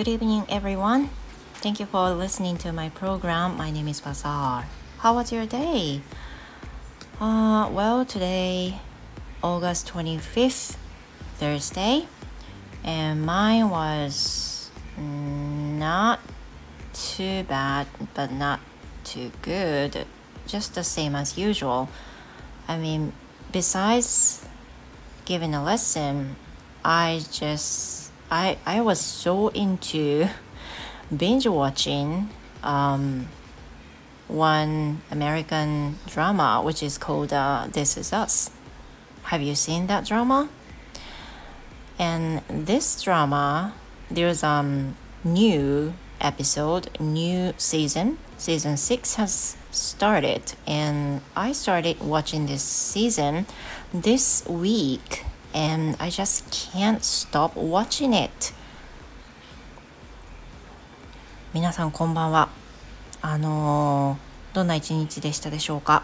Good evening, everyone. Thank you for listening to my program. My name is Bazaar. How was your day? Uh, well, today, August 25th, Thursday, and mine was not too bad, but not too good. Just the same as usual. I mean, besides giving a lesson, I just I I was so into binge watching um, one American drama which is called uh, This Is Us. Have you seen that drama? And this drama, there's um new episode, new season. Season six has started, and I started watching this season this week, and I just can't stop watching it. 皆さんこんばんは。あのー、どんな一日でしたでしょうか？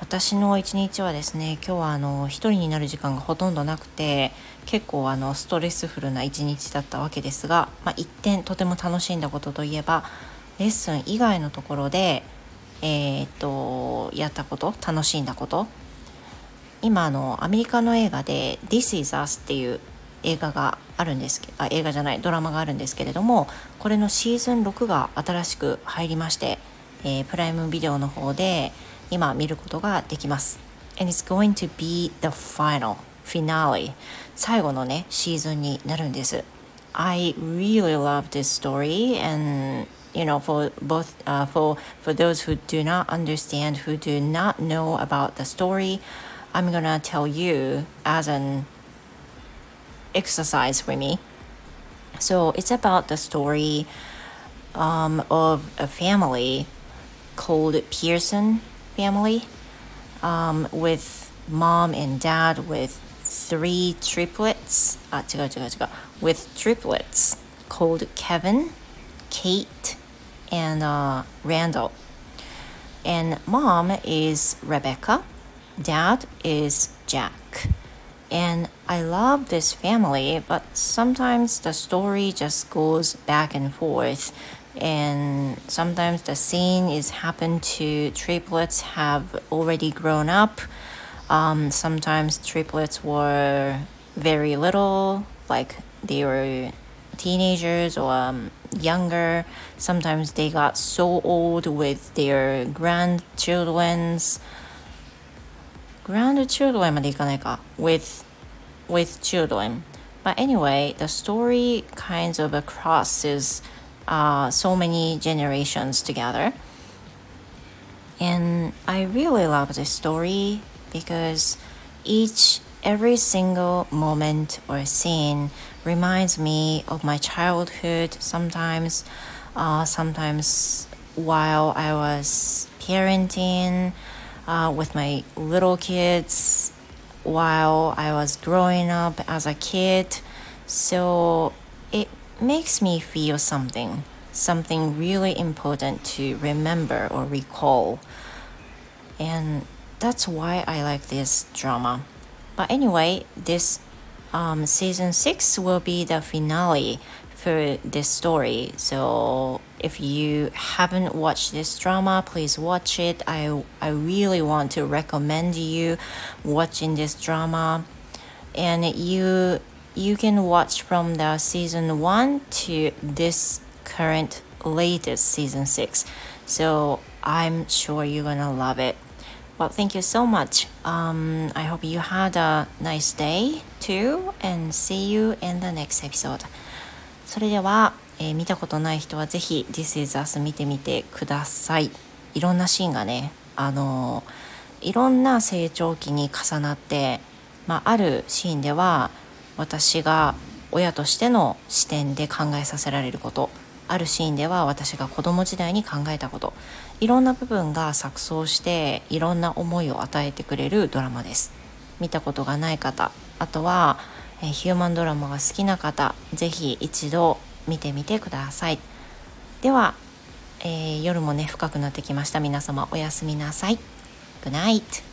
私の一日はですね今日はあの一人になる時間がほとんどなくて結構あのストレスフルな一日だったわけですが、まあ、一点とても楽しんだことといえばレッスン以外のところで、えー、っとやったこと楽しんだこと今のアメリカの映画で「This is Us」っていう映画があるんですけあ映画じゃないドラマがあるんですけれどもこれのシーズン6が新しく入りまして、えー、プライムビデオの方で今見ることができます。And it's going to be the final finale 最後のねシーズンになるんです。I really love this story and you know for both uh, for for those who do not understand who do not know about the story I'm gonna tell you as an exercise for me so it's about the story um, of a family called Pearson family um, with mom and dad with three triplets. Ah, with triplets called Kevin, Kate, and uh, Randall. And mom is Rebecca, dad is Jack. And I love this family, but sometimes the story just goes back and forth. And sometimes the scene is happened to triplets have already grown up. Um, sometimes triplets were very little like they were teenagers or um, younger. Sometimes they got so old with their grandchildren's grandchildren with with children but anyway the story kinds of crosses uh, so many generations together. And I really love this story because each, every single moment or scene reminds me of my childhood. Sometimes, uh, sometimes while I was parenting uh, with my little kids, while I was growing up as a kid. So it makes me feel something, something really important to remember or recall. And that's why I like this drama. But anyway, this um, season six will be the finale for this story. So if you haven't watched this drama, please watch it. I I really want to recommend you watching this drama. And you you can watch from the season 1 to this current latest season 6 so i'm sure you're gonna love it well thank you so much um, i hope you had a nice day too and see you in the next episode それでは、えー、見たことない人はぜひ This is Us 見てみてください。いろんなシーンがねあのいろんな成長期に重なって、まあ、あるシーンでは私が親としての視点で考えさせられること。あるシーンでは私が子供時代に考えたこと。いろんな部分が錯綜していろんな思いを与えてくれるドラマです。見たことがない方。あとは、えヒューマンドラマが好きな方是非一度見てみてください。では、えー、夜もね深くなってきました。皆様おやすみなさい。Good night